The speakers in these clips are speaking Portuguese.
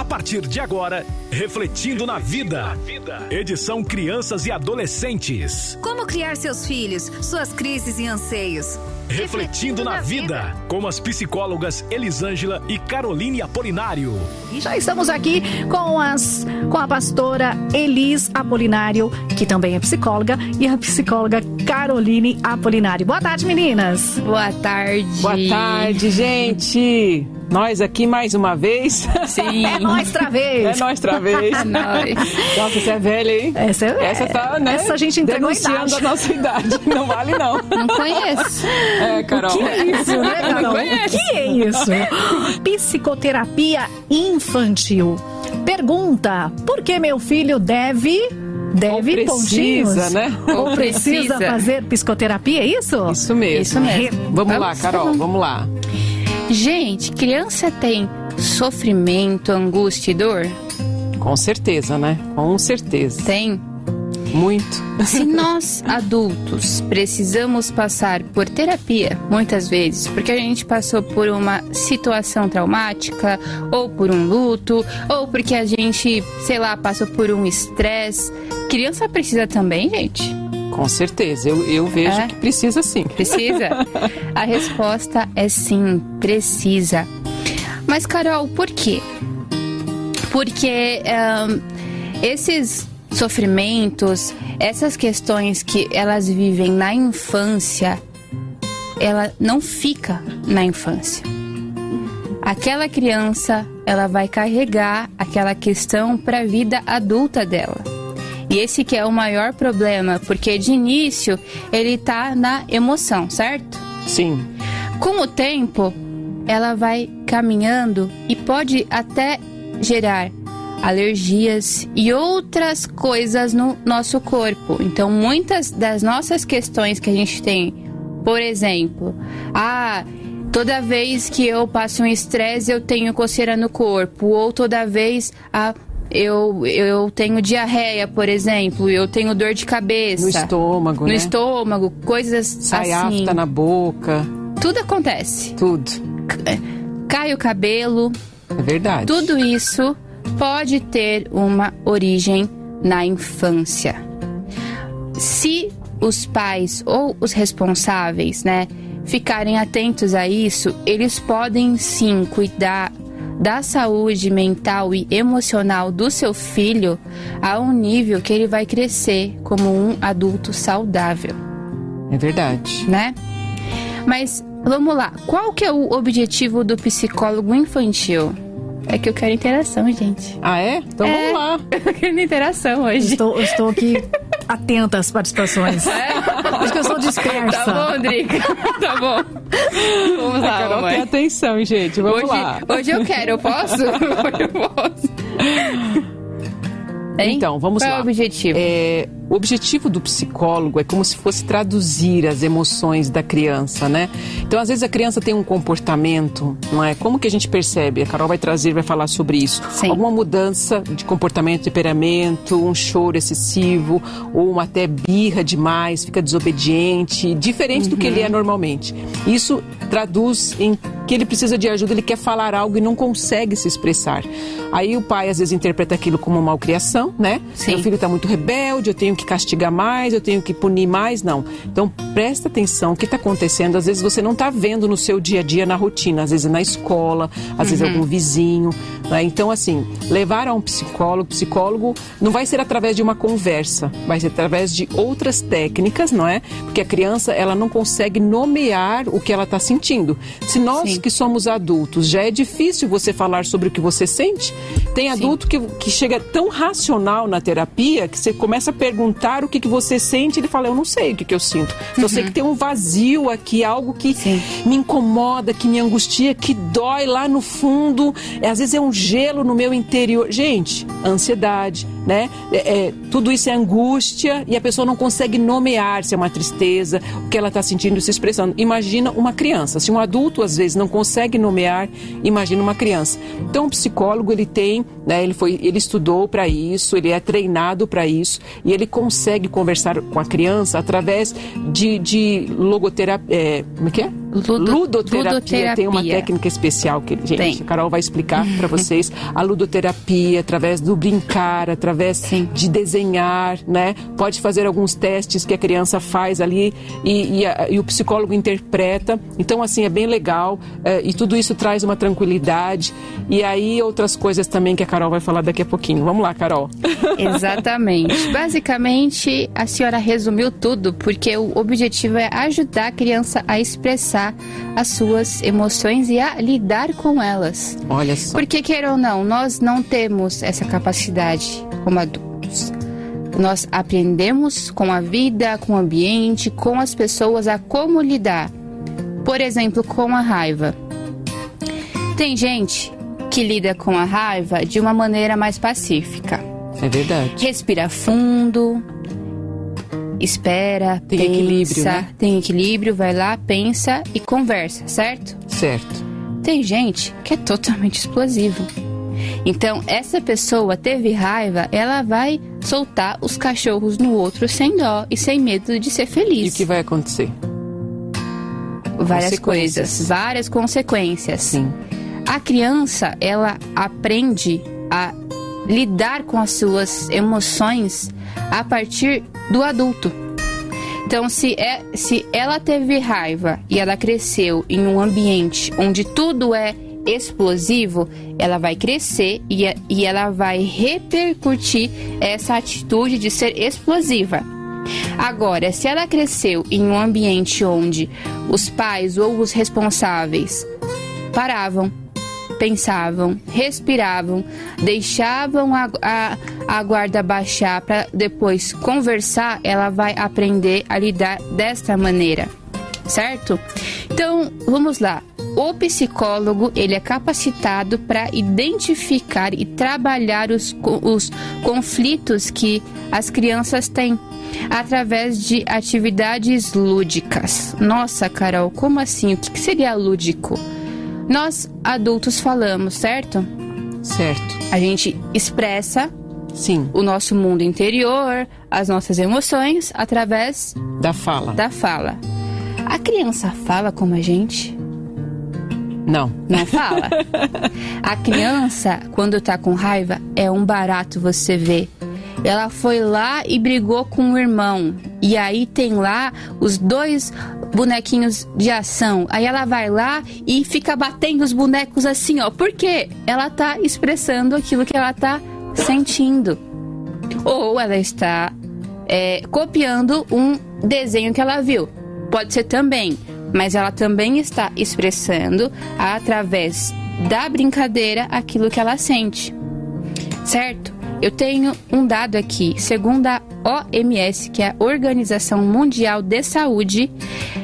A partir de agora, Refletindo na Vida. Edição Crianças e Adolescentes. Como criar seus filhos, suas crises e anseios. Refletindo na Vida, com as psicólogas Elisângela e Caroline Apolinário. E já estamos aqui com, as, com a pastora Elis Apolinário, que também é psicóloga, e a psicóloga Caroline Apolinário. Boa tarde, meninas. Boa tarde. Boa tarde, gente. Nós aqui mais uma vez. Sim. É nós outra vez. É nós outra vez. É. Nossa, você é velha, hein? Essa, é, essa tá, né? Essa a gente entregou a Denunciando a nossa idade. Não vale, não. Não conheço. É, Carol. O que é isso, né, Carol? Não O conheço. que é isso? Psicoterapia infantil. Pergunta: por que meu filho deve. Deve Ou precisa, pontinhos? né? Ou precisa fazer psicoterapia, é isso? Isso mesmo. Isso mesmo. Vamos, lá, Vamos? Carol, vamos lá. Gente, criança tem sofrimento, angústia e dor? Com certeza, né? Com certeza. Tem. Muito. Se nós, adultos, precisamos passar por terapia, muitas vezes, porque a gente passou por uma situação traumática, ou por um luto, ou porque a gente, sei lá, passou por um estresse. Criança precisa também, gente? Com certeza. Eu, eu vejo É? que precisa sim. Precisa? A resposta é sim, precisa. Mas, Carol, por quê? Porque ahn, esses sofrimentos, essas questões que elas vivem na infância, ela não fica na infância. Aquela criança, ela vai carregar aquela questão para a vida adulta dela. E esse que é o maior problema, porque de início ele tá na emoção, certo? Sim. Com o tempo, ela vai caminhando e pode até gerar alergias e outras coisas no nosso corpo. Então, muitas das nossas questões que a gente tem, por exemplo, ah, toda vez que eu passo um estresse eu tenho coceira no corpo, ou toda vez ah, eu, eu tenho diarreia, por exemplo, eu tenho dor de cabeça. No estômago, No né? estômago, coisas Sai assim. afta na boca. Tudo acontece. Tudo. Cai o cabelo, É verdade. tudo isso pode ter uma origem na infância. Se os pais ou os responsáveis, né, ficarem atentos a isso, eles podem sim cuidar da saúde mental e emocional do seu filho a um nível que ele vai crescer como um adulto saudável É verdade. né? Mas vamos lá, qual que é o objetivo do psicólogo infantil? É que eu quero interação, gente. Ah, é? Então É. vamos lá. Eu quero interação hoje. Estou, eu estou aqui atenta às participações. Acho que eu sou dispersa. Tá bom, Drica. Tá bom. Vamos lá, Carol mamãe. atenção, gente. Vamos Hoje, lá. hoje eu quero, eu posso? Eu posso. Hein? Então, vamos Qual lá. é o objetivo? É, o objetivo do psicólogo é como se fosse traduzir as emoções da criança, né? Então, às vezes a criança tem um comportamento, não é? Como que a gente percebe? A Carol vai trazer, vai falar sobre isso. Sim. Alguma mudança de comportamento, temperamento, um choro excessivo, ou uma até birra demais, fica desobediente, diferente do que ele é Uhum. normalmente. Isso traduz em que ele precisa de ajuda, ele quer falar algo e não consegue se expressar. Aí o pai às vezes interpreta aquilo como malcriação, né? Sim. Meu filho está muito rebelde, eu tenho que castigar mais, eu tenho que punir mais. Não. Então presta atenção, o que está acontecendo? Às vezes você não está vendo no seu dia a dia, na rotina, às vezes na escola, às vezes algum vizinho. né? Então, assim, levar a um psicólogo, psicólogo não vai ser através de uma conversa, vai ser através de outras técnicas, não é? Porque a criança, ela não consegue nomear o que ela está sentindo. Se nós Sim. que somos adultos, já é difícil você falar sobre o que você sente, tem adulto que, que chega tão racional na terapia que você começa a perguntar o que, que você sente, ele fala, eu não sei o que, que eu sinto. Só sei que tem um vazio aqui, algo que Sim. me incomoda, que me angustia, que dói lá no fundo. É, às vezes é um gelo no meu interior. Gente, ansiedade, né? É, é, tudo isso é angústia e a pessoa não consegue nomear se é uma tristeza, o que ela está sentindo se expressando. Imagina uma criança. Se um adulto às vezes não consegue nomear, imagina uma criança. Então o psicólogo ele tem, né? Ele foi, ele estudou para isso, ele é treinado para isso e ele consegue conversar com a criança através de, de logoterapia. É, como é que é? Ludo- ludoterapia, ludoterapia. tem uma técnica especial que gente, Tem. a Carol vai explicar para vocês a ludoterapia através do brincar, através Sim. de desenhar, né? Pode fazer alguns testes que a criança faz ali e, e a- e o psicólogo interpreta. Então assim é bem legal eh, e tudo isso traz uma tranquilidade e aí outras coisas também que a Carol vai falar daqui a pouquinho. Vamos lá, Carol. Exatamente. Basicamente, a senhora resumiu tudo, porque o objetivo é ajudar a criança a expressar as suas emoções e a lidar com elas. Olha só. Porque, queira ou não, nós não temos essa capacidade como adultos. Nós aprendemos com a vida, com o ambiente, com as pessoas a como lidar. Por exemplo, com a raiva. Tem gente que lida com a raiva de uma maneira mais pacífica. É verdade. Respira fundo, espera, Tem pensa, equilíbrio, né? tem equilíbrio, vai lá, pensa e conversa, certo? Certo. Tem gente que é totalmente explosivo. Então, essa pessoa teve raiva, ela vai soltar os cachorros no outro sem dó e sem medo de ser E o feliz. que vai acontecer? Várias coisas, várias consequências. Sim. A criança, ela aprende a lidar com as suas emoções a partir do adulto. Então, se, é, se ela teve raiva e ela cresceu em um ambiente onde tudo é explosivo, ela vai crescer e, e ela vai repercutir essa atitude de ser explosiva. Agora, se ela cresceu em um ambiente onde os pais ou os responsáveis paravam, pensavam, respiravam, deixavam a, a, a guarda baixar para depois conversar, ela vai aprender a lidar desta maneira, certo? Então, vamos lá. O psicólogo ele é capacitado para identificar e trabalhar os, os conflitos que as crianças têm através de atividades lúdicas. Nossa, Carol, como assim? O que seria lúdico? Nós adultos falamos, certo? Certo. A gente expressa Sim. o nosso mundo interior, as nossas emoções através Da fala. da fala. A criança fala como a gente? Não. Não fala. A criança, quando tá com raiva, é um barato você ver. Ela foi lá e brigou com o irmão. E aí tem lá os dois bonequinhos de ação. Aí ela vai lá e fica batendo os bonecos assim, ó. Por quê? Ela tá expressando aquilo que ela tá sentindo. Ou ela está é, copiando um desenho que ela viu. Pode ser também, mas ela também está expressando através da brincadeira aquilo que ela sente. Certo? Eu tenho um dado aqui, segundo a OMS, que é a Organização Mundial de Saúde,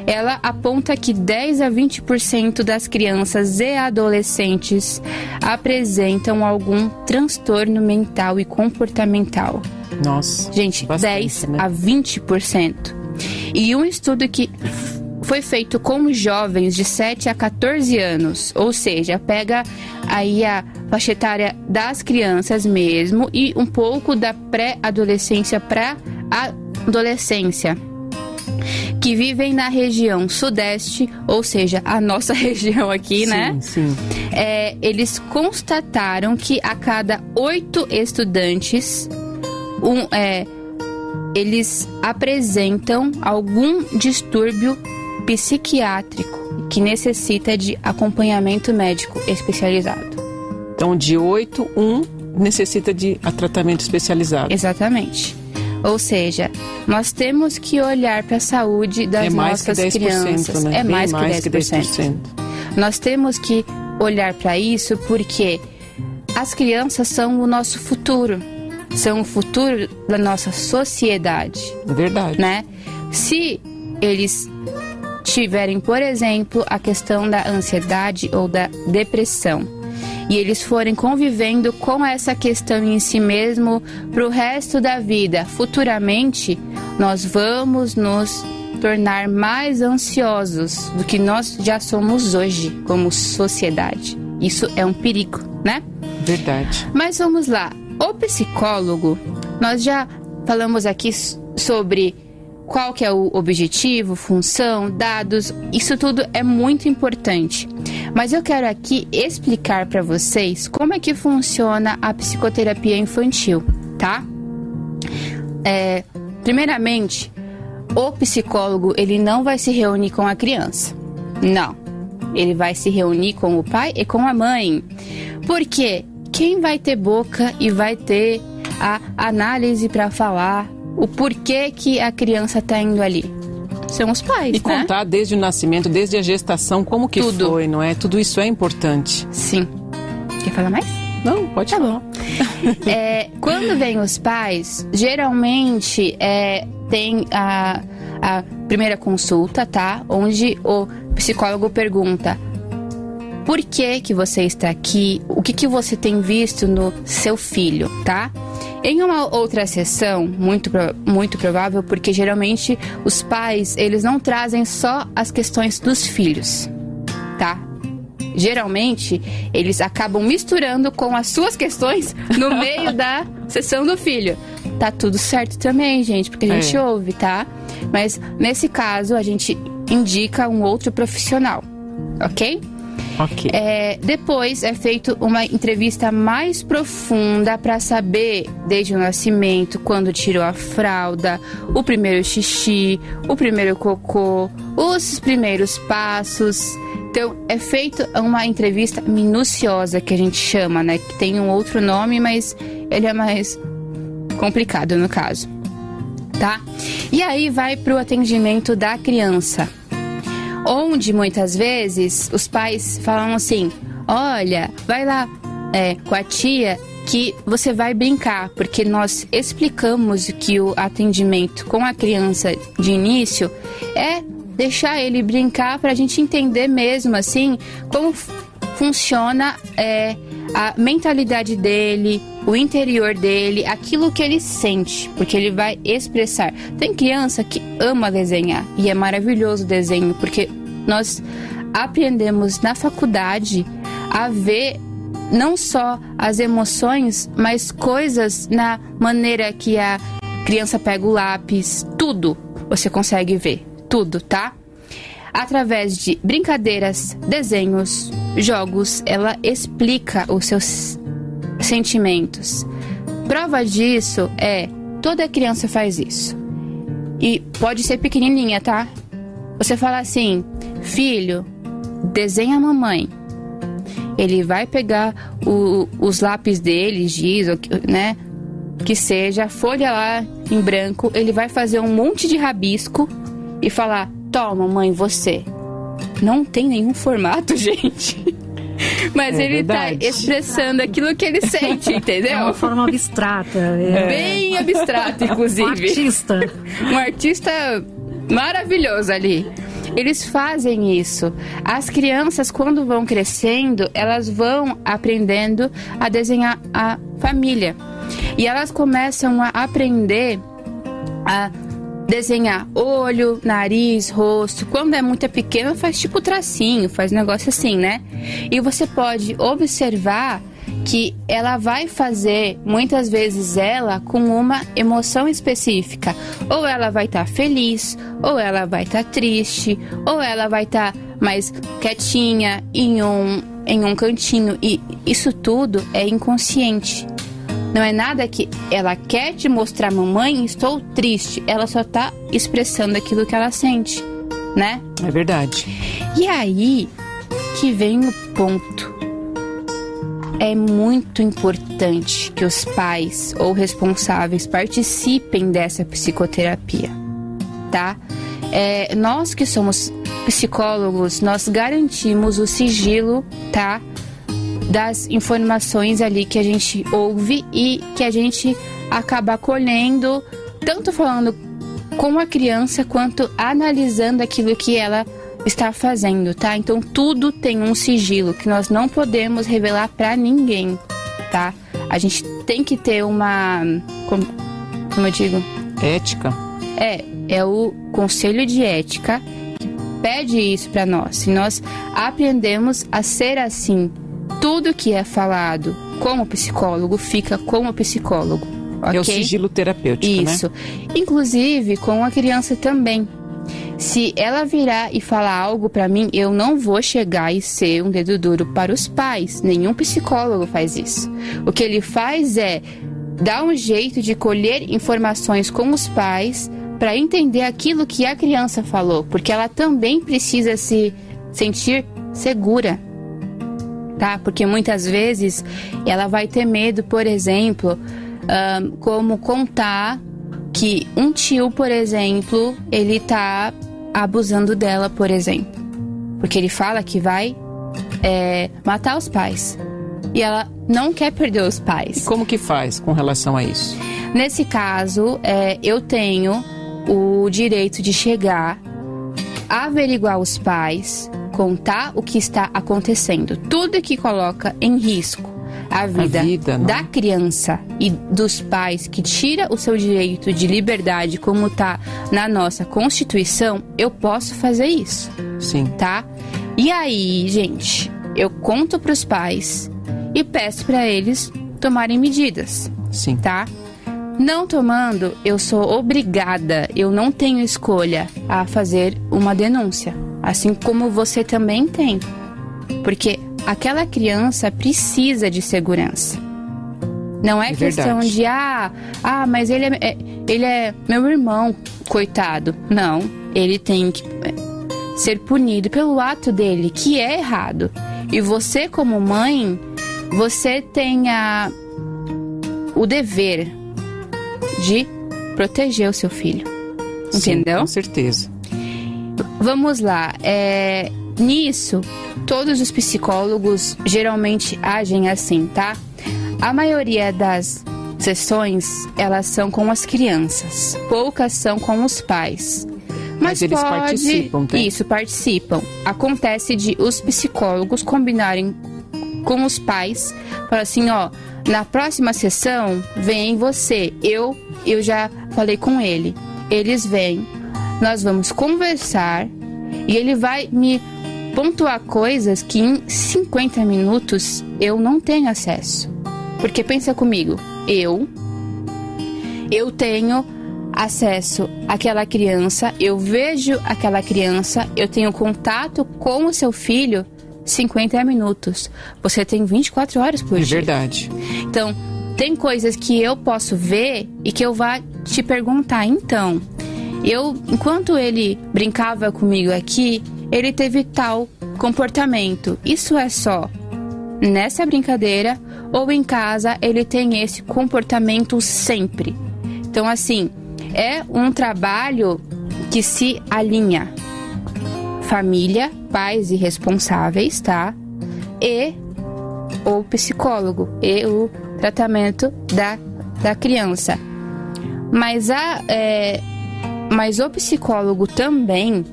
ela aponta que 10 a 20% das crianças e adolescentes apresentam algum transtorno mental e comportamental. Nossa. Gente, Bastante, 10 né? a 20%. E um estudo que foi feito com jovens de 7 a 14 anos, ou seja, pega aí a faixa etária das crianças mesmo e um pouco da pré-adolescência para adolescência. Que vivem na região sudeste, ou seja, a nossa região aqui, né? Sim, sim. é, eles constataram que a cada oito estudantes, um, é, eles apresentam algum distúrbio psiquiátrico que necessita de acompanhamento médico especializado. Então, de 8, 1 necessita de tratamento especializado. Exatamente. Ou seja, nós temos que olhar para a saúde das é mais que nossas 10%, crianças. né? É Bem mais, mais que 10%. Nós temos que olhar para isso porque as crianças são o nosso futuro, são o futuro da nossa sociedade, É verdade. né? Se eles tiverem, por exemplo, a questão da ansiedade ou da depressão, e eles forem convivendo com essa questão em si mesmo para o resto da vida, futuramente nós vamos nos tornar mais ansiosos do que nós já somos hoje como sociedade. Isso é um perigo, né? Verdade. Mas vamos lá. O psicólogo, nós já falamos aqui sobre qual que é o objetivo, função, dados, isso tudo é muito importante. Mas eu quero aqui explicar para vocês como é que funciona a psicoterapia infantil, tá? É, primeiramente, o psicólogo ele não vai se reunir com a criança. Não. Ele vai se reunir com o pai e com a mãe. Porque quem vai ter boca e vai ter a análise para falar o porquê que a criança está indo ali? São os pais, E né? contar desde o nascimento, desde a gestação, como que Tudo. foi, não é? Tudo isso é importante. Sim. Quer falar mais? Não, pode Tá falar. bom. É, quando vem os pais, geralmente é, tem a, a primeira consulta, tá? Onde o psicólogo pergunta por que que você está aqui, o que que você tem visto no seu filho, tá? Em uma outra sessão, muito, muito provável, porque geralmente os pais, eles não trazem só as questões dos filhos, tá? Geralmente, eles acabam misturando com as suas questões no meio da sessão do filho. Tá tudo certo também, gente, porque a gente É. ouve, tá? Mas nesse caso, a gente indica um outro profissional, ok? Ok. É, depois é feita uma entrevista mais profunda para saber, desde o nascimento, quando tirou a fralda, o primeiro xixi, o primeiro cocô, os primeiros passos. Então, é feita uma entrevista minuciosa, que a gente chama, né? Que tem um outro nome, mas ele é mais complicado no caso, tá? E aí vai para o atendimento da criança onde muitas vezes os pais falam assim: olha, vai lá é, com a tia que você vai brincar, porque nós explicamos que o atendimento com a criança de início é deixar ele brincar para a gente entender mesmo assim como funciona é, a mentalidade dele, o interior dele, aquilo que ele sente, porque ele vai expressar. Tem criança que ama desenhar e é maravilhoso o desenho, porque nós aprendemos na faculdade a ver não só as emoções, mas coisas na maneira que a criança pega o lápis, tudo você consegue ver, tudo, tá? Através de brincadeiras, desenhos, jogos, ela explica os seus sentimentos. Prova disso é toda criança faz isso. E pode ser pequenininha, tá? Você fala assim: "Filho, desenha a mamãe". Ele vai pegar o- os lápis dele, giz, né? Que seja, folha lá em branco, ele vai fazer um monte de rabisco e falar: Toma, mãe, você. Não tem nenhum formato, gente. Mas É ele verdade. tá expressando aquilo que ele sente, É entendeu? uma forma abstrata. É. Bem abstrato, Um inclusive artista. um artista maravilhoso ali. Eles fazem isso. As crianças, quando vão crescendo, elas vão aprendendo a desenhar a família. E elas começam a aprender a desenhar olho, nariz, rosto. Quando é muito pequena, faz tipo tracinho, faz um negócio assim, né? E você pode observar que ela vai fazer muitas vezes ela com uma emoção específica. Ou ela vai estar feliz, ou ela vai estar triste, ou ela vai estar mais quietinha em um em um cantinho e isso tudo é inconsciente. Não é nada que ela quer te mostrar, mamãe, estou triste. Ela só tá expressando aquilo que ela sente, né? É verdade. E aí que vem o ponto. É muito importante que os pais ou responsáveis participem dessa psicoterapia, tá? É, nós que somos psicólogos, nós garantimos o sigilo, tá? Das informações ali que a gente ouve e que a gente acaba colhendo, tanto falando com a criança quanto analisando aquilo que ela está fazendo, tá? Então tudo tem um sigilo que nós não podemos revelar para ninguém, tá? A gente tem que ter uma como, como eu digo, Ética. é, é o conselho de ética que pede isso para nós. Se nós aprendemos a ser assim, tudo que é falado como psicólogo fica como psicólogo, ok? É o sigilo terapêutico, né? Isso. Inclusive com a criança também. Se ela virar e falar algo pra mim, eu não vou chegar e ser um dedo duro para os pais. Nenhum psicólogo faz isso. O que ele faz é dar um jeito de colher informações com os pais para entender aquilo que a criança falou, porque ela também precisa se sentir segura. Tá? Porque muitas vezes ela vai ter medo, por exemplo, ahn, como contar que um tio, por exemplo, ele tá abusando dela, por exemplo. Porque ele fala que vai é, matar os pais. E ela não quer perder os pais. Como que faz com relação a isso? Nesse caso, é, eu tenho o direito de chegar, averiguar os pais, contar o que está acontecendo, tudo que coloca em risco a vida, vida, né? da criança e dos pais, que tira o seu direito de liberdade, como está na nossa Constituição, eu posso fazer isso Sim. tá? E aí, gente, eu conto pros pais e peço para eles tomarem medidas, Sim. tá? Não tomando, eu sou obrigada, eu não tenho escolha a fazer uma denúncia, assim como você também tem. Porque aquela criança precisa de segurança. Não é, É questão verdade. de ah, ah, mas ele é, é- ele é meu irmão, coitado. Não, ele tem que é, ser punido pelo ato dele, que é errado. E você, como mãe, você tem a, o dever de proteger o seu filho. Sim, Entendeu? com certeza. Vamos lá. É, nisso, todos os psicólogos geralmente agem assim, tá? A maioria das sessões, elas são com as crianças. Poucas são com os pais. Mas eles pode... participam, tá? Isso, participam. Acontece de os psicólogos combinarem com os pais, falar assim, ó, na próxima sessão vem você. Eu, eu já falei com ele. Eles vêm, nós vamos conversar e ele vai me pontuar coisas que em 50 minutos eu não tenho acesso. Porque pensa comigo, eu eu tenho acesso àquela criança, eu vejo aquela criança, eu tenho contato com o seu filho 50 minutos. Você tem 24 horas por É dia. verdade. Então, tem coisas que eu posso ver e que eu vá te perguntar. Então, eu, enquanto ele brincava comigo aqui, ele teve tal comportamento. Isso é só nessa brincadeira ou em casa ele tem esse comportamento sempre. Então, assim, é um trabalho que se alinha família, pais e responsáveis, tá? E o psicólogo e o tratamento da, da criança. Mas, a, é, mas o psicólogo também,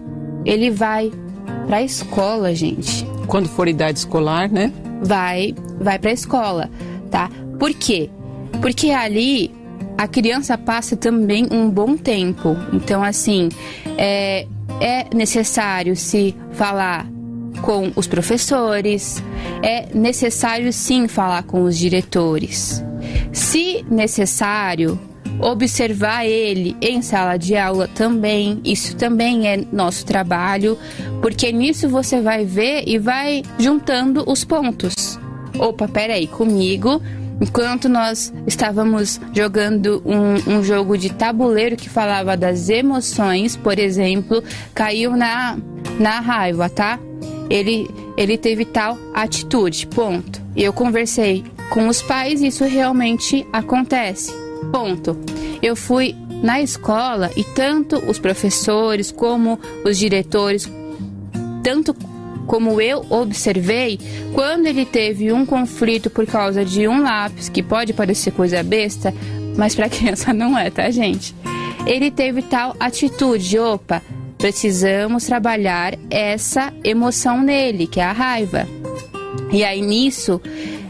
ele vai pra escola, gente. Quando for idade escolar, né? Vai, vai pra escola, tá? Por quê? Porque ali a criança passa também um bom tempo. Então, assim, é, é necessário se falar com os professores, é necessário sim falar com os diretores. Se necessário, observar ele em sala de aula também, isso também é nosso trabalho, porque nisso você vai ver e vai juntando os pontos. Opa, peraí, comigo, enquanto nós estávamos jogando um, um jogo de tabuleiro que falava das emoções, por exemplo, caiu na, na raiva, tá? Ele, ele teve tal atitude, ponto. Eu conversei com os pais isso realmente acontece, ponto. Eu fui na escola e tanto os professores como os diretores, tanto como eu observei, quando ele teve um conflito por causa de um lápis, que pode parecer coisa besta, mas para criança não é, tá, gente? Ele teve tal atitude, opa, precisamos trabalhar essa emoção nele, que é a raiva. E aí nisso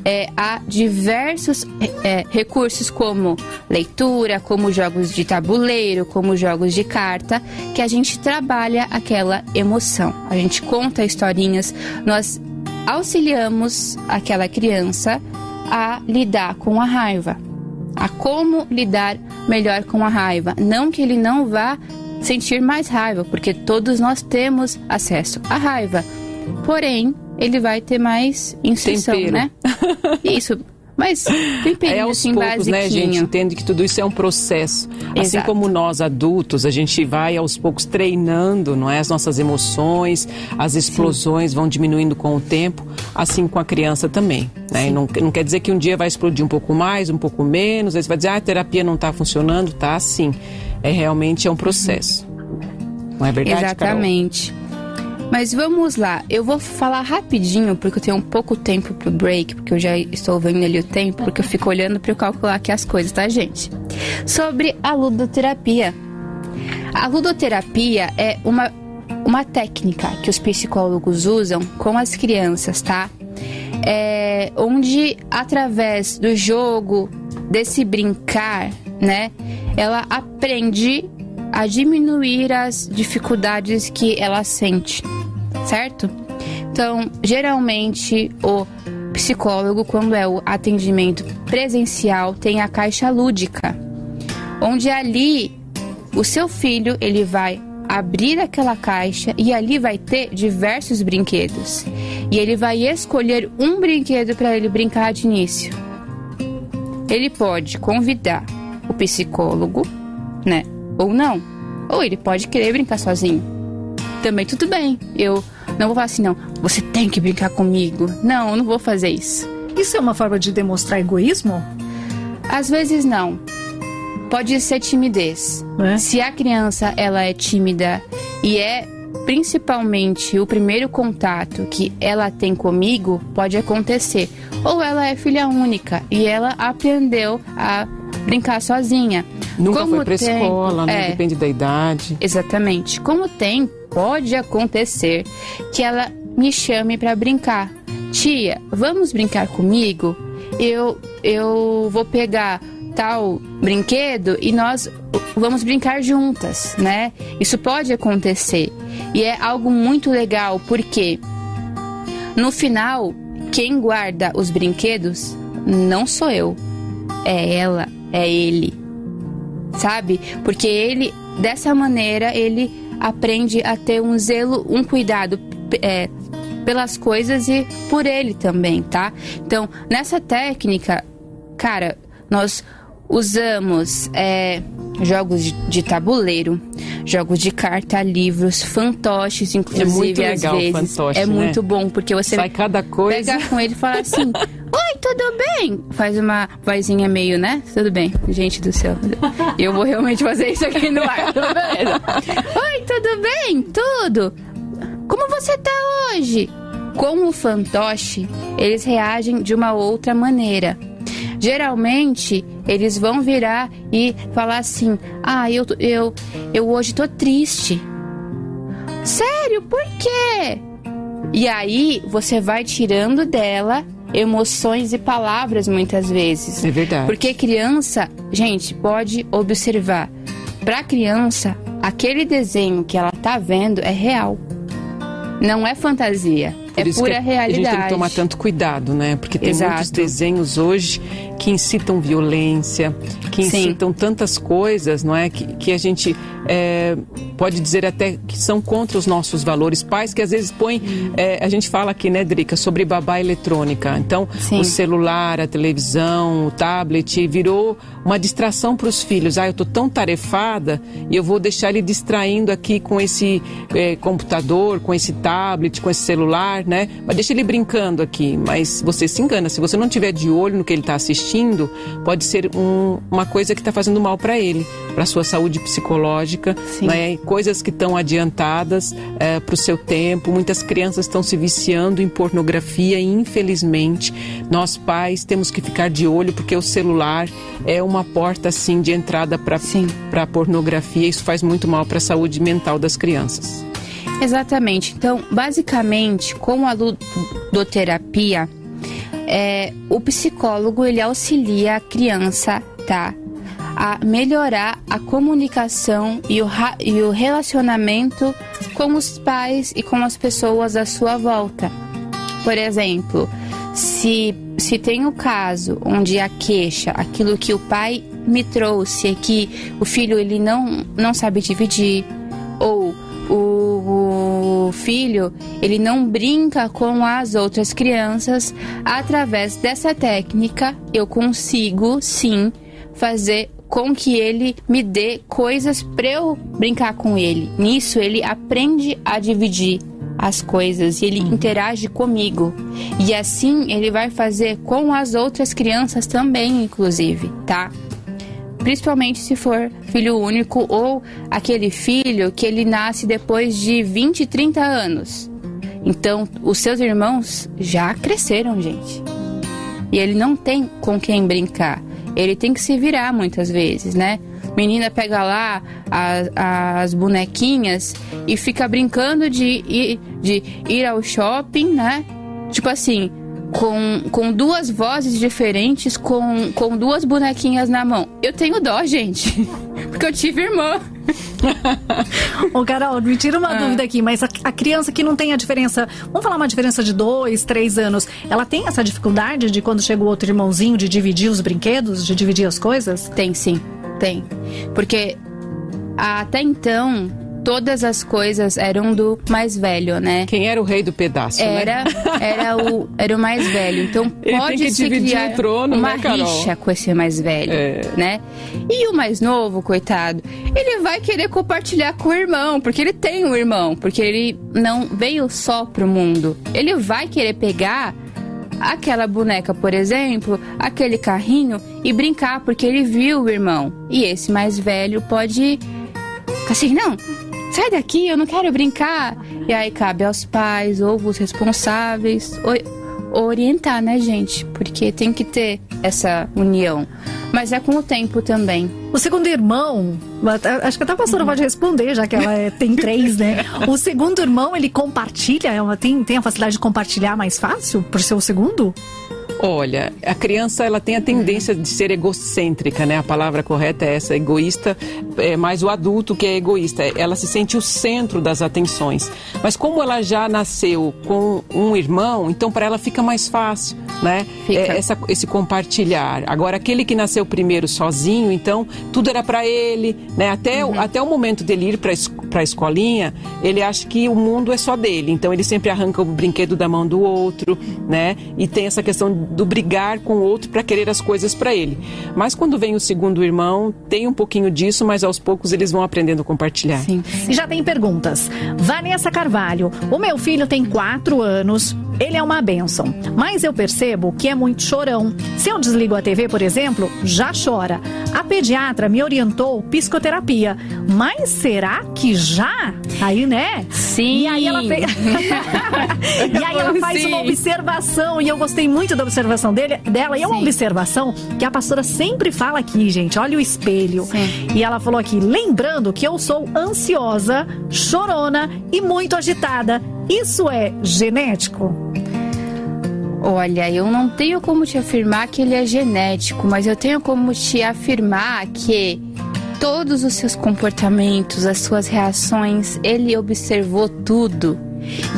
é, diversos é, recursos como leitura, como jogos de tabuleiro, como jogos de carta, que a gente trabalha aquela emoção. A gente conta historinhas, nós auxiliamos aquela criança a lidar com a raiva. a como lidar melhor com a raiva. Não que ele não vá sentir mais raiva, porque todos nós temos acesso à raiva. Porém, ele vai ter mais instrução, Tempero. né? Isso. Mas temperinho É aos assim, poucos, né, basiquinho. gente? Entende que tudo isso é um processo. Assim Exato. como nós adultos, a gente vai aos poucos treinando, não é? As nossas emoções, as explosões vão diminuindo com o tempo, assim com a criança também. Né? Não, não quer dizer que um dia vai explodir um pouco mais, um pouco menos, aí você vai dizer, ah, a terapia não está funcionando, tá sim. É realmente é um processo. Não é verdade, Carol? Mas vamos lá, eu vou falar rapidinho, porque eu tenho um pouco tempo pro break, porque eu já estou vendo ali o tempo, porque eu fico olhando para eu calcular aqui as coisas, tá, gente? Sobre a ludoterapia. A ludoterapia é uma, uma técnica que os psicólogos usam com as crianças, tá? É, onde, através do jogo, desse brincar, né, ela aprende a diminuir as dificuldades que ela sente, certo? Então, geralmente o psicólogo, quando é o atendimento presencial, tem a caixa lúdica, onde ali o seu filho ele vai abrir aquela caixa e ali vai ter diversos brinquedos. E ele vai escolher um brinquedo para ele brincar de início. Ele pode convidar o psicólogo, né? Ou não. Ou ele pode querer brincar sozinho. Também tudo bem. Eu não vou falar assim, não. Você tem que brincar comigo. Não, eu não vou fazer isso. Isso é uma forma de demonstrar egoísmo? Às vezes não. Pode ser timidez. É. Se a criança ela é tímida e é principalmente o primeiro contato que ela tem comigo, pode acontecer. Ou ela é filha única e ela aprendeu a brincar sozinha. Nunca Como foi pra tem- escola, né? é. Depende da idade. Exatamente. Como tem, pode acontecer que ela me chame para brincar. Tia, vamos brincar comigo? Eu eu vou pegar tal brinquedo e nós vamos brincar juntas, né? Isso pode acontecer. E é algo muito legal porque no final quem guarda os brinquedos não sou eu. É ela, é ele sabe? Porque ele, dessa maneira, ele aprende a ter um zelo, um cuidado é, pelas coisas e por ele também, tá? Então, nessa técnica, cara, nós usamos é, jogos de, tabuleiro, jogos de carta, livros, fantoches, inclusive, muito às legal o vezes. fantoche, é né? muito bom, porque você Sai cada coisa. pega com ele e fala assim: Oi, tudo bem? Faz uma vozinha meio, né? Tudo bem, gente do céu. Eu vou realmente fazer isso aqui no ar, tá? Oi, tudo bem? Tudo? Como você tá hoje? Com o fantoche, eles reagem de uma outra maneira. Geralmente, eles vão virar e falar assim: Ah, eu, eu, eu hoje tô triste. Sério, por quê? E aí você vai tirando dela emoções e palavras muitas vezes. É verdade. Porque criança, gente, pode observar. Pra criança, aquele desenho que ela tá vendo é real. Não é fantasia. Por é isso pura que a realidade. gente tem que tomar tanto cuidado, né? Porque tem Exato. muitos desenhos hoje que incitam violência, que Sim. incitam tantas coisas, não é? Que, que a gente é, pode dizer até que são contra os nossos valores. Pais que às vezes põem. é, a gente fala aqui, né, Drica, sobre babá eletrônica. Então, Sim. o celular, a televisão, o tablet virou uma distração para os filhos. Ah, eu tô tão tarefada e eu vou deixar ele distraindo aqui com esse é, computador, com esse tablet, com esse celular, né? Mas deixa ele brincando aqui. Mas você se engana. Se você não tiver de olho no que ele está assistindo, pode ser um- uma coisa que está fazendo mal para ele, para sua saúde psicológica, Sim. né? Coisas que estão adiantadas para o seu tempo. Muitas crianças estão se viciando em pornografia e, infelizmente, nós pais temos que ficar de olho porque o celular é uma porta assim de entrada para para pornografia. Isso faz muito mal para a saúde mental das crianças. Exatamente. Então, basicamente, com a ludoterapia, é, o psicólogo ele auxilia a criança, tá? A melhorar a comunicação e o, e o relacionamento com os pais e com as pessoas à sua volta. Por exemplo, se, se tem o caso onde a queixa, aquilo que o pai me trouxe é que o filho ele não, não sabe dividir, ou o, filho ele não brinca com as outras crianças, através dessa técnica eu consigo sim fazer com que ele me dê coisas para eu brincar com ele. Nisso ele aprende a dividir as coisas e ele uhum. interage comigo. E assim ele vai fazer com as outras crianças também, inclusive, tá? Principalmente se for filho único ou aquele filho que ele nasce depois de 20, 30 anos. Então, os seus irmãos já cresceram, gente. E ele não tem com quem brincar. Ele tem que se virar muitas vezes, né? menina pega lá as, as bonequinhas e fica brincando de ir, de ir ao shopping, né? Tipo assim, com, com duas vozes diferentes, com, com duas bonequinhas na mão. Eu tenho dó, gente. Porque eu tive irmã. Ô, Carol, me tira uma ah. dúvida aqui, mas a, a, criança que não tem a diferença, vamos falar uma diferença de dois, três anos, ela tem essa dificuldade de quando chega o outro irmãozinho de dividir os brinquedos, de dividir as coisas? Tem sim. Tem. Porque até então, todas as coisas eram do mais velho, né? Quem era o rei do pedaço, era, né? Era o, era o mais velho. Então pode se criar o trono, uma né, rixa com esse mais velho, é. né? E o mais novo, coitado, ele vai querer compartilhar com o irmão, porque ele tem um irmão, porque ele não veio só pro mundo. Ele vai querer pegar aquela boneca, por exemplo, aquele carrinho e brincar porque ele viu o irmão. E esse mais velho pode assim, não, sai daqui, eu não quero brincar. E aí cabe aos pais ou os responsáveis orientar, né, gente? Porque tem que ter essa união. Mas é com o tempo também. O segundo irmão, acho que até a pastora uhum. pode responder, já que ela é, tem três, né? O segundo irmão, ele compartilha, ela tem, tem a facilidade de compartilhar mais fácil por ser o segundo? Olha, a criança ela tem a tendência de ser egocêntrica, né? A palavra correta é essa, egoísta, é mais o adulto que é egoísta. Ela se sente o centro das atenções. Mas como ela já nasceu com um irmão, então para ela fica mais fácil, né? É, essa, esse compartilhar. Agora aquele que nasceu primeiro sozinho, então tudo era para ele, né? Até, uhum. até o momento dele ir para a escolinha, ele acha que o mundo é só dele. Então ele sempre arranca o brinquedo da mão do outro, né? E tem essa questão do brigar com o outro para querer as coisas para ele. Mas quando vem o segundo irmão, tem um pouquinho disso, mas aos poucos eles vão aprendendo a compartilhar. Sim. E já tem perguntas. Vanessa Carvalho, o meu filho tem quatro anos, ele é uma benção, mas eu percebo que é muito chorão. Se eu desligo a TV, por exemplo, já chora. A pediatra me orientou psicoterapia, mas será que já? Aí, né? Sim. E aí ela, fez... e aí ela faz Sim. uma observação e eu gostei muito da observação dele, dela. E é uma Sim. observação que a pastora sempre fala aqui, gente. Olha o espelho. Sim. E ela falou aqui, lembrando que eu sou ansiosa, chorona e muito agitada. Isso é genético? Olha, eu não tenho como te afirmar que ele é genético, mas eu tenho como te afirmar que todos os seus comportamentos, as suas reações, ele observou tudo.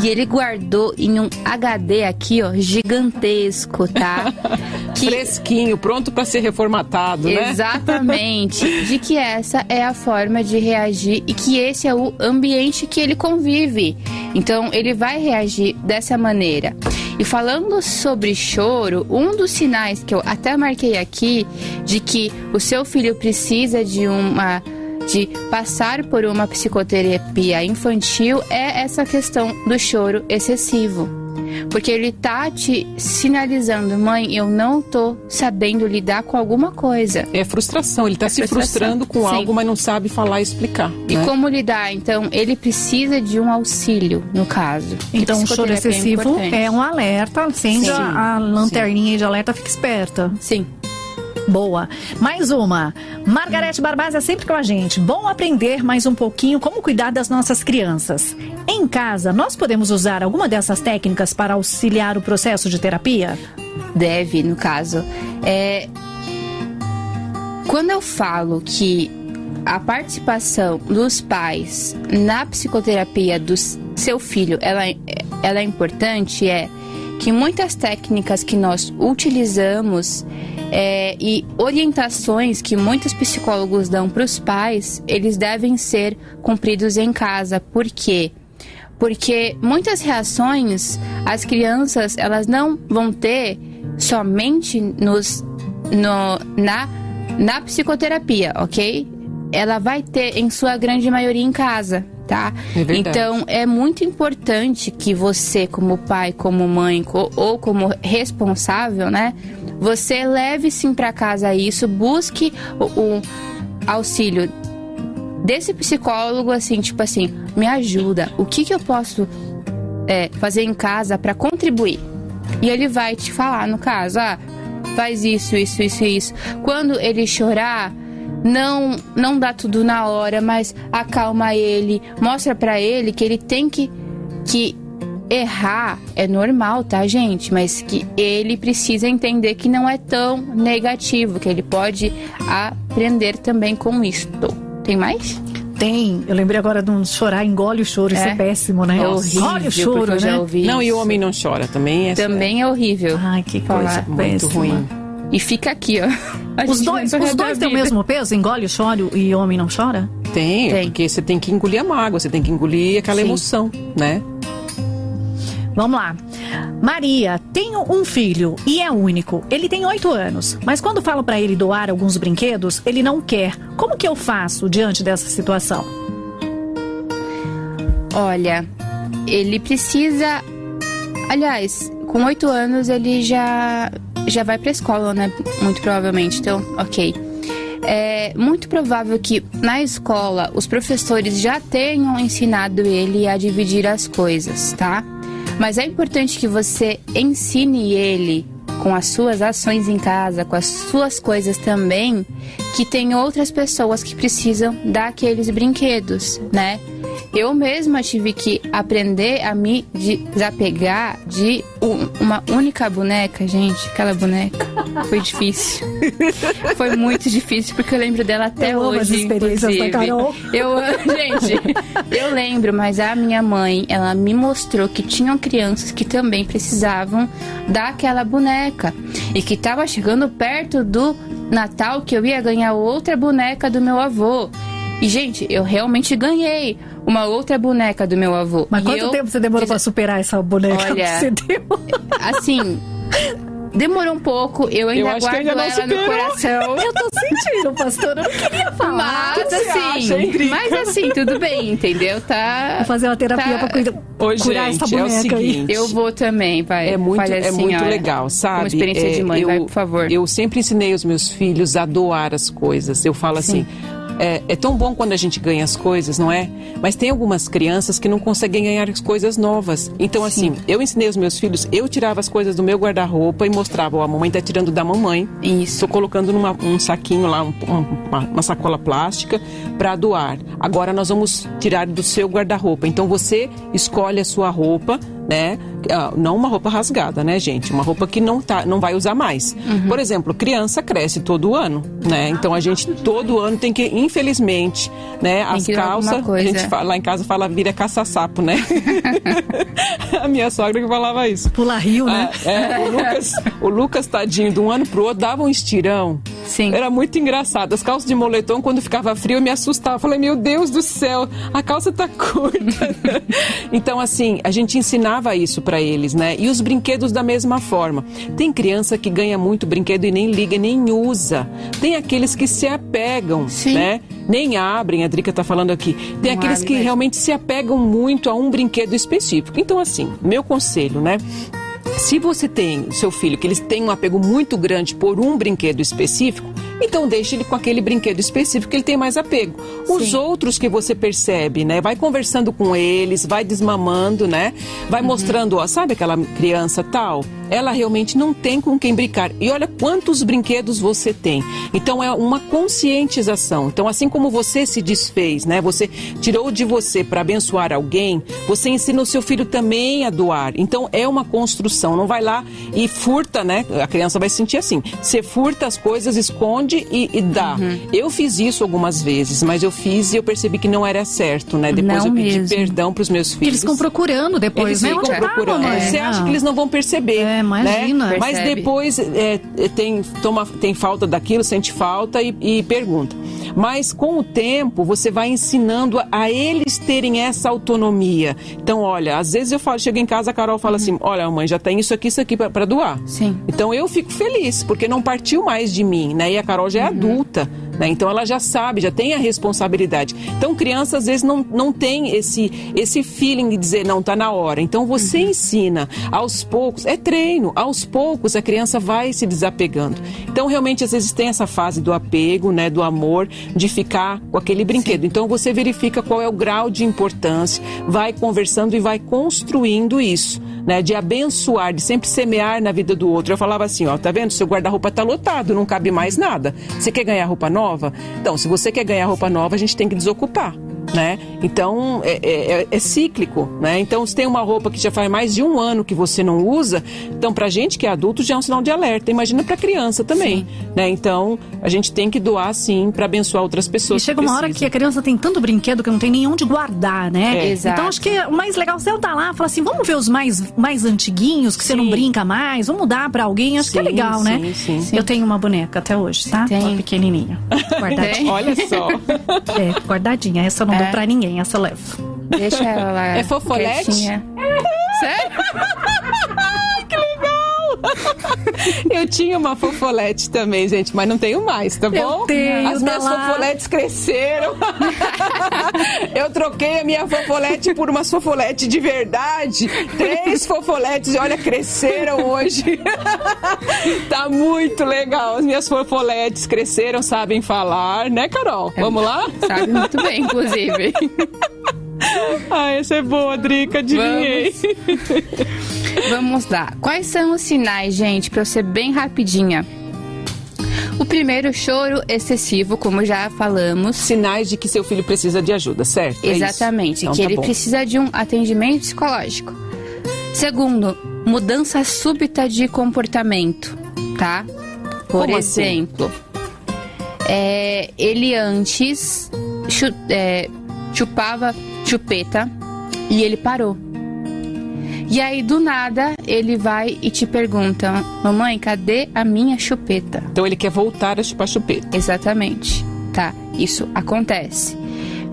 E ele guardou em um HD aqui, ó, gigantesco, tá? Que... Fresquinho, pronto para ser reformatado, né? Exatamente. de que essa é a forma de reagir e que esse é o ambiente que ele convive. Então, ele vai reagir dessa maneira. E falando sobre choro, um dos sinais que eu até marquei aqui de que o seu filho precisa de uma de passar por uma psicoterapia infantil é essa questão do choro excessivo. Porque ele tá te sinalizando, mãe, eu não tô sabendo lidar com alguma coisa. É frustração, ele tá é se frustrando com Sim. algo, mas não sabe falar e explicar. E né? como lidar? Então, ele precisa de um auxílio, no caso. Então, o choro é excessivo é, é, um alerta, acende a, a lanterninha Sim. de alerta, fica esperta. Sim. Boa. Mais uma. Margarete Barbaz é sempre com a gente. Bom aprender mais um pouquinho como cuidar das nossas crianças. Em casa, nós podemos usar alguma dessas técnicas para auxiliar o processo de terapia? Deve, no caso. É... Quando eu falo que a participação dos pais na psicoterapia do seu filho ela, ela é importante, é que muitas técnicas que nós utilizamos é, e orientações que muitos psicólogos dão para os pais, eles devem ser cumpridos em casa. Por quê? Porque muitas reações as crianças elas não vão ter somente nos, no, na, na psicoterapia, ok? Ela vai ter em sua grande maioria em casa tá? É então é muito importante que você, como pai, como mãe ou como responsável, né, você leve sim para casa isso, busque o, o auxílio desse psicólogo, assim, tipo assim, me ajuda. O que que eu posso é, fazer em casa para contribuir? E ele vai te falar, no caso, ah, faz isso, isso, isso, isso. Quando ele chorar não não dá tudo na hora, mas acalma ele, mostra para ele que ele tem que que errar é normal, tá, gente? Mas que ele precisa entender que não é tão negativo, que ele pode aprender também com isto. Tem mais? Tem. Eu lembrei agora de um chorar, engole o choro. É. Isso é péssimo, né? É horrível. Engole o choro, eu já né? ouvi Não, e o isso. homem não chora também. É, Também é horrível. Ai, que Falar. coisa muito péssima. ruim. E fica aqui, ó. A Os dois, os dois têm o mesmo peso? Engole o choro e homem não chora? Tem, Tem. porque você tem que engolir a mágoa, você tem que engolir aquela Sim. emoção, né? Vamos lá. Maria, tenho um filho e é único. Ele tem oito anos, mas quando falo pra ele doar alguns brinquedos, ele não quer. Como que eu faço diante dessa situação? Olha, ele precisa. Aliás, com oito anos ele já já vai pra escola, né? Muito provavelmente. Então, ok. É muito provável que na escola os professores já tenham ensinado ele a dividir as coisas, tá? Mas é importante que você ensine ele com as suas ações em casa, com as suas coisas também, que tem outras pessoas que precisam daqueles brinquedos, né? Eu mesma tive que aprender a me desapegar de um- uma única boneca, gente. Aquela boneca. Foi difícil. Foi muito difícil, porque eu lembro dela até Eu hoje. as experiências da. Carol. Eu, gente, eu lembro, mas a minha mãe, ela me mostrou que tinham crianças que também precisavam daquela boneca. E que tava chegando perto do Natal que eu ia ganhar outra boneca do meu avô. E, gente, eu realmente ganhei uma outra boneca do meu avô. Mas E quanto eu tempo você demorou pra superar essa boneca Olha, que você deu? Assim, demorou um pouco. Eu ainda Eu guardo ainda não ela no superou. coração. Eu tô sentindo, pastor. Eu não queria falar. Mas assim, mas assim, tudo bem, entendeu? Tá. Vou fazer uma terapia tá- pra cuidar, Ô, curar gente, essa é o boneca aí. seguinte. Eu vou também, vai. É muito, é muito senhora. legal, sabe? Uma experiência É, de mãe, eu, vai, por favor. Eu sempre ensinei os meus filhos a doar as coisas. Eu falo assim. É, é tão bom quando a gente ganha as coisas, não é? Mas tem algumas crianças que não conseguem ganhar as coisas novas. Então, assim, eu ensinei os meus filhos, eu tirava as coisas do meu guarda-roupa e mostrava, ó, a mamãe tá tirando da mamãe. Isso. Estou colocando num um saquinho lá, um- uma, uma sacola plástica para doar. Agora nós vamos tirar do seu guarda-roupa. Então você escolhe a sua roupa, né? Ah, Não uma roupa rasgada, né, gente? Uma roupa que não, tá, não vai usar mais. Uhum. Por exemplo, criança cresce todo ano, né? Então a gente todo ano tem que, infelizmente, né? As dar alguma calças, a gente fala, lá em casa fala vira caça-sapo, né? a minha sogra que falava isso. Pula rio, né? Ah, é, o, Lucas, o Lucas, tadinho, de um ano pro outro, dava um estirão. Sim. Era muito engraçado. As calças de moletom, quando ficava frio, eu me assustava. Falei, meu Deus do céu, a calça tá curta. então, assim, a gente ensinava isso pra eles, né? E os brinquedos da mesma forma. Tem criança que ganha muito brinquedo e nem liga, nem usa. Tem aqueles que se apegam, Sim. né? Nem abrem, a Drica tá falando aqui. Tem Não aqueles abre que mesmo. realmente se apegam muito a um brinquedo específico. Então, assim, meu conselho, né? Se você tem seu filho que eles têm um apego muito grande por um brinquedo específico, então deixe ele com aquele brinquedo específico que ele tem mais apego. Os Sim. outros que você percebe, né? Vai conversando com eles, vai desmamando, né? Vai Uhum. mostrando, ó, sabe aquela criança tal? Ela realmente não tem com quem brincar. E olha quantos brinquedos você tem. Então é uma conscientização. Então assim como você se desfez, né? Você tirou de você para abençoar alguém, você ensina o seu filho também a doar. Então é uma construção. Não vai lá e furta, né? A criança vai se sentir assim. Você furta as coisas, esconde responde e, e dá. Uhum. Eu fiz isso algumas vezes, mas eu fiz e eu percebi que não era certo, né? Depois Não eu pedi mesmo. perdão pros meus filhos. Eles ficam procurando depois, Eles né? ficam Onde procurando. mamãe? Você acha Ah. que eles não vão perceber. É, imagina. Né? Mas depois é, é, tem, toma, tem falta daquilo, sente falta e, e pergunta. Mas com o tempo, você vai ensinando a, a eles terem essa autonomia. Então, olha, às vezes eu falo, chego em casa, a Carol fala assim: olha, mãe, já tem isso aqui, isso aqui para doar. Sim. Então eu fico feliz, porque não partiu mais de mim, né? E a Carol já é adulta, né? Então ela já sabe, já tem a responsabilidade. Então criança às vezes não, não tem esse, esse feeling de dizer, não, tá na hora. Então você ensina aos poucos, é treino, aos poucos a criança vai se desapegando. Então realmente às vezes tem essa fase do apego, né? Do amor, de ficar com aquele brinquedo. Então você verifica qual é o grau de importância, vai conversando e vai construindo isso, né? De abençoar, de sempre semear na vida do outro. Eu falava assim, ó, tá vendo? Seu guarda-roupa tá lotado, não cabe mais nada. Você quer ganhar roupa nova? Então, se você quer ganhar roupa nova, a gente tem que desocupar. Né? Então é, é- é cíclico, né? Então se tem uma roupa que já faz mais de um ano que você não usa, então pra gente que é adulto já é um sinal de alerta. Imagina pra criança também, né? Então a gente tem que doar sim pra abençoar outras E pessoas. chega uma hora que a criança tem tanto brinquedo que não tem nenhum de guardar, né? É. Exato. Então acho que o mais legal é você tá lá e falar assim: vamos ver os mais, mais antiguinhos, que você não Sim. brinca mais, vamos dar pra alguém. Acho que é Sim, legal, sim, né? sim. Eu tenho uma boneca até hoje, tá? Tem. Uma pequenininha. Guardadinha. Tem? Olha só. É, guardadinha. Essa eu não dou É. pra ninguém, essa eu levo. Deixa ela lá. É fofolete? quietinha. Sério? Eu tinha uma fofolete também, gente, mas não tenho mais, tá bom? Eu tenho, As tá minhas lá. fofoletes cresceram. Eu troquei a minha fofolete por uma fofolete de verdade. Três fofoletes, olha, cresceram hoje. Tá muito legal. As minhas fofoletes cresceram, sabem falar, né, Carol? Vamos lá? Sabe muito bem, inclusive. Ah, essa é boa, Drica, adivinhei. Vamos lá. Quais são os sinais, gente, pra eu ser bem rapidinha? O primeiro, choro excessivo, como já falamos. Sinais de que seu filho precisa de ajuda, certo? É? Exatamente, Então que tá ele bom. precisa de um atendimento psicológico. Segundo, mudança súbita de comportamento, tá? Por Como assim? exemplo, é, ele antes chu- é, chupava chupeta e ele parou. E aí, do nada, ele vai e te pergunta: Mamãe, cadê a minha chupeta? Então ele quer voltar a chupar chupeta. Exatamente, tá? Isso acontece.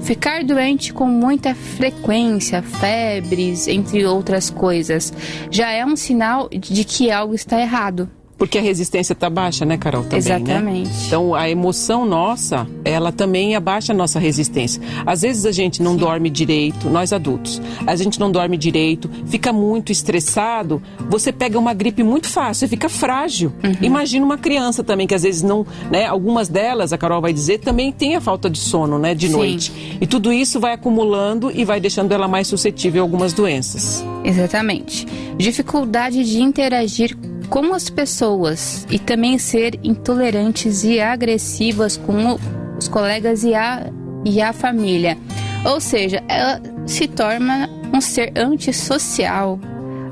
Ficar doente com muita frequência, febres, entre outras coisas, já é um sinal de que algo está errado. Porque a resistência tá baixa, né, Carol? Também, Exatamente. Né? Então a emoção nossa, ela também abaixa a nossa resistência. Às vezes a gente não dorme direito, nós adultos, a gente não dorme direito, fica muito estressado, você pega uma gripe muito fácil, você fica frágil. Uhum. Imagina uma criança também que às vezes não, né, algumas delas, a Carol vai dizer, também tem a falta de sono, né, de Sim. noite. E tudo isso vai acumulando e vai deixando ela mais suscetível a algumas doenças. Exatamente. Dificuldade de interagir com as pessoas e também ser intolerantes e agressivas com os colegas e a, e a família. Ou seja, ela se torna um ser antissocial.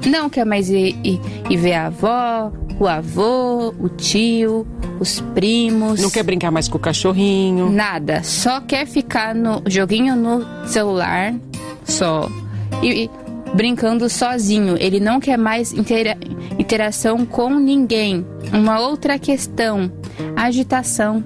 Não quer mais ir, ir, ir ver a avó, o avô, o tio, os primos. Não quer brincar mais com o cachorrinho. Nada, só quer ficar no joguinho no celular, só. E, e brincando sozinho. Ele não quer mais intera- interação com ninguém. Uma outra questão: agitação.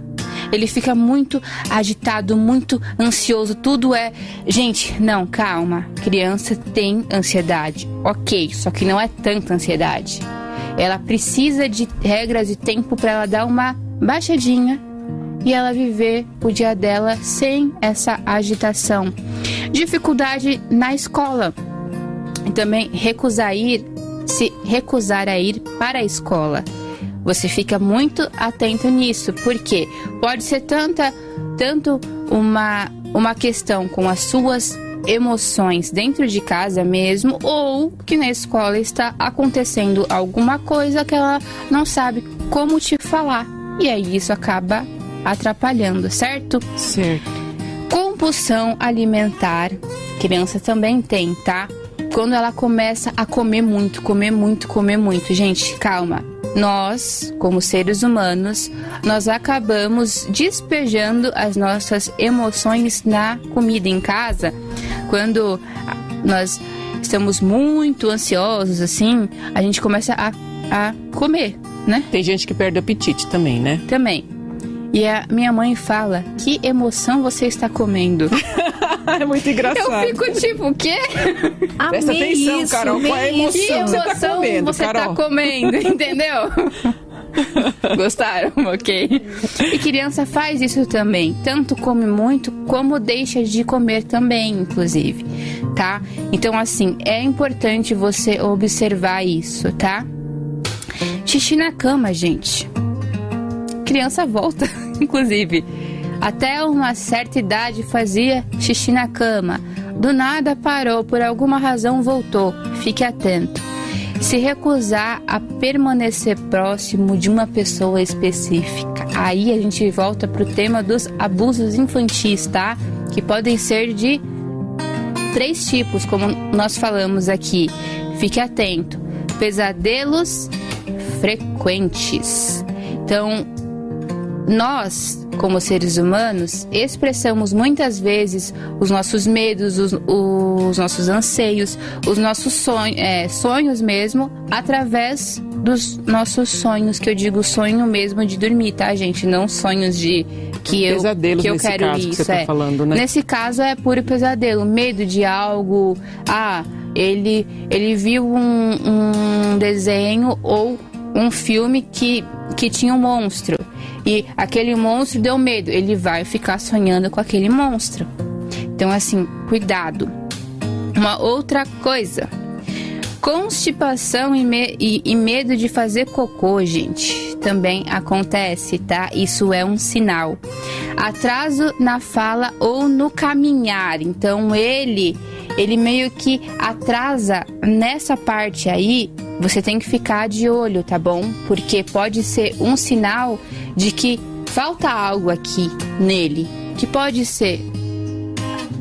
Ele fica muito agitado, muito ansioso. Tudo é. Gente, não, calma. Criança tem ansiedade. Ok, só que não é tanta ansiedade. Ela precisa de regras e tempo para ela dar uma baixadinha e ela viver o dia dela sem essa agitação. Dificuldade na escola. E também recusar ir, se recusar a ir para a escola. Você fica muito atento nisso, porque pode ser tanta, tanto uma, uma questão com as suas emoções dentro de casa mesmo, ou que na escola está acontecendo alguma coisa que ela não sabe como te falar. E aí isso acaba atrapalhando, certo? Certo. Compulsão alimentar, criança também tem, tá? Quando ela começa a comer muito, comer muito, comer muito. Gente, calma. nós, como seres humanos, nós acabamos despejando as nossas emoções na comida em casa. Quando nós estamos muito ansiosos, assim, a gente começa a, a comer, né? Tem gente que perde o apetite também, né? Também. E a minha mãe fala: Que emoção você está comendo? é muito engraçado. Eu fico tipo, o quê? Presta Amei atenção, isso, Carol. Qual é a emoção Que que você tá emoção comendo, você Carol? tá comendo, entendeu? Gostaram? Ok. E criança faz isso também. Tanto come muito, como deixa de comer também, inclusive. Tá? Então, assim, é importante você observar isso, tá? Xixi na cama, gente. Criança volta, inclusive. Até uma certa idade fazia xixi na cama. Do nada parou, por alguma razão voltou. Fique atento. Se recusar a permanecer próximo de uma pessoa específica, aí a gente volta pro tema dos abusos infantis, tá? Que podem ser de três tipos, como nós falamos aqui. Fique atento. Pesadelos frequentes. Então, nós, como seres humanos, expressamos muitas vezes os nossos medos, os, os nossos anseios, os nossos sonhos, é, sonhos mesmo, através dos nossos sonhos, que eu digo sonho mesmo de dormir, tá, gente? Não sonhos de que eu, Pesadelos que eu nesse quero caso que isso. você tá é. falando, né? Nesse caso é puro pesadelo, medo de algo. Ah, ele, ele viu um, um desenho ou um filme que, que tinha um monstro. E aquele monstro deu medo. Ele vai ficar sonhando com aquele monstro. Então, assim, cuidado. Uma outra coisa. Constipação e, me- e- e medo de fazer cocô, gente, também acontece, tá? Isso é um sinal. Atraso na fala ou no caminhar. Então ele, ele meio que atrasa nessa parte aí. Você tem que ficar de olho, tá bom? Porque pode ser um sinal de que falta algo aqui nele, que pode ser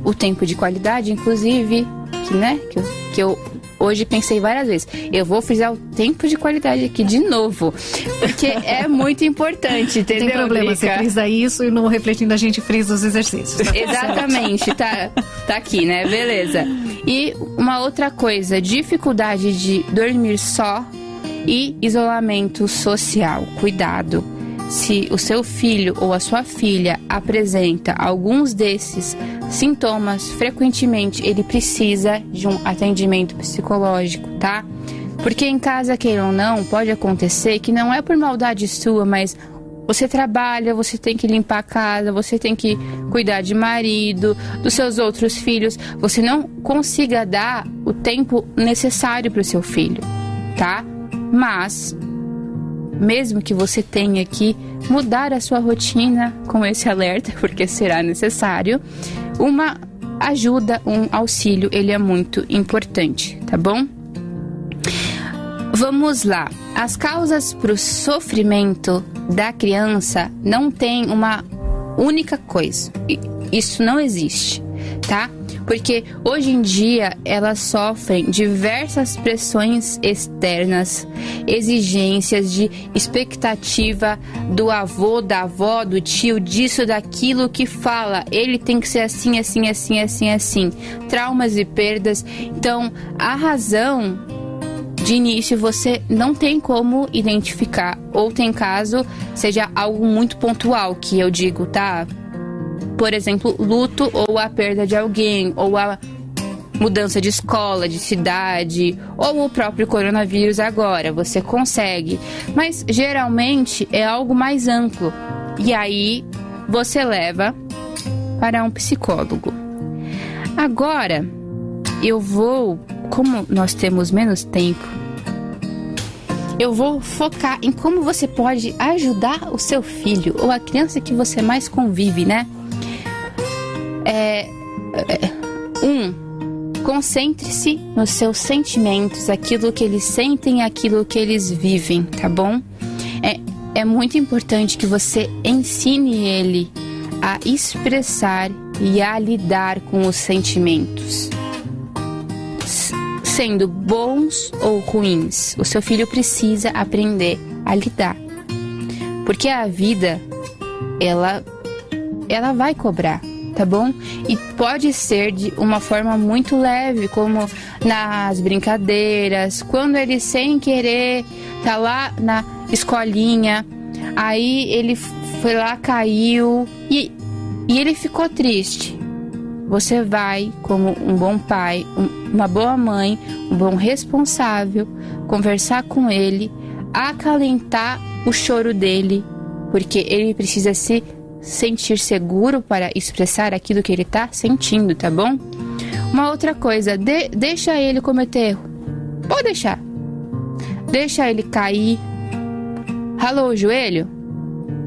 o tempo de qualidade, inclusive, que, né, que eu, que eu hoje pensei várias vezes. Eu vou frisar o tempo de qualidade aqui de novo, porque é muito importante, entendeu? Tem problema, você Drica? frisa isso e no refletindo a gente frisa os exercícios. tá? Exatamente, tá, tá aqui, né? Beleza. E uma outra coisa, dificuldade de dormir só e isolamento social. Cuidado. Se o seu filho ou a sua filha apresenta alguns desses sintomas, frequentemente ele precisa de um atendimento psicológico, tá? Porque em casa, queira ou não, pode acontecer que não é por maldade sua, mas você trabalha, você tem que limpar a casa, você tem que cuidar de marido, dos seus outros filhos. Você não consiga dar o tempo necessário para o seu filho, tá? Mas, mesmo que você tenha que mudar a sua rotina com esse alerta, porque será necessário, uma ajuda, um auxílio, ele é muito importante, tá bom? Vamos lá. As causas para o sofrimento da criança não tem uma única coisa. Isso não existe, tá? Porque hoje em dia elas sofrem diversas pressões externas, exigências de expectativa do avô, da avó, do tio, disso, daquilo que fala. Ele tem que ser assim, assim, assim, assim, assim. Traumas e perdas. Então, a razão de início você não tem como identificar, ou tem caso seja algo muito pontual, que eu digo, tá? Por exemplo, luto ou a perda de alguém, ou a mudança de escola, de cidade, ou o próprio coronavírus agora, você consegue. Mas geralmente é algo mais amplo. E aí você leva para um psicólogo. Agora, eu vou, como nós temos menos tempo, eu vou focar em como você pode ajudar o seu filho ou a criança que você mais convive, né? É, é, um, concentre-se nos seus sentimentos, aquilo que eles sentem, aquilo que eles vivem, tá bom? É, é muito importante que você ensine ele a expressar e a lidar com os sentimentos sendo bons ou ruins. O seu filho precisa aprender a lidar. Porque a vida, ela, ela vai cobrar, tá bom? E pode ser de uma forma muito leve, como nas brincadeiras, quando ele sem querer tá lá na escolinha, aí ele foi lá, caiu e, e ele ficou triste. Você vai, como um bom pai, um, uma boa mãe, um bom responsável, conversar com ele, acalentar o choro dele, porque ele precisa se sentir seguro para expressar aquilo que ele está sentindo, tá bom? Uma outra coisa, de, deixa ele cometer erro. Pode deixar. Deixa ele cair. Ralou o joelho?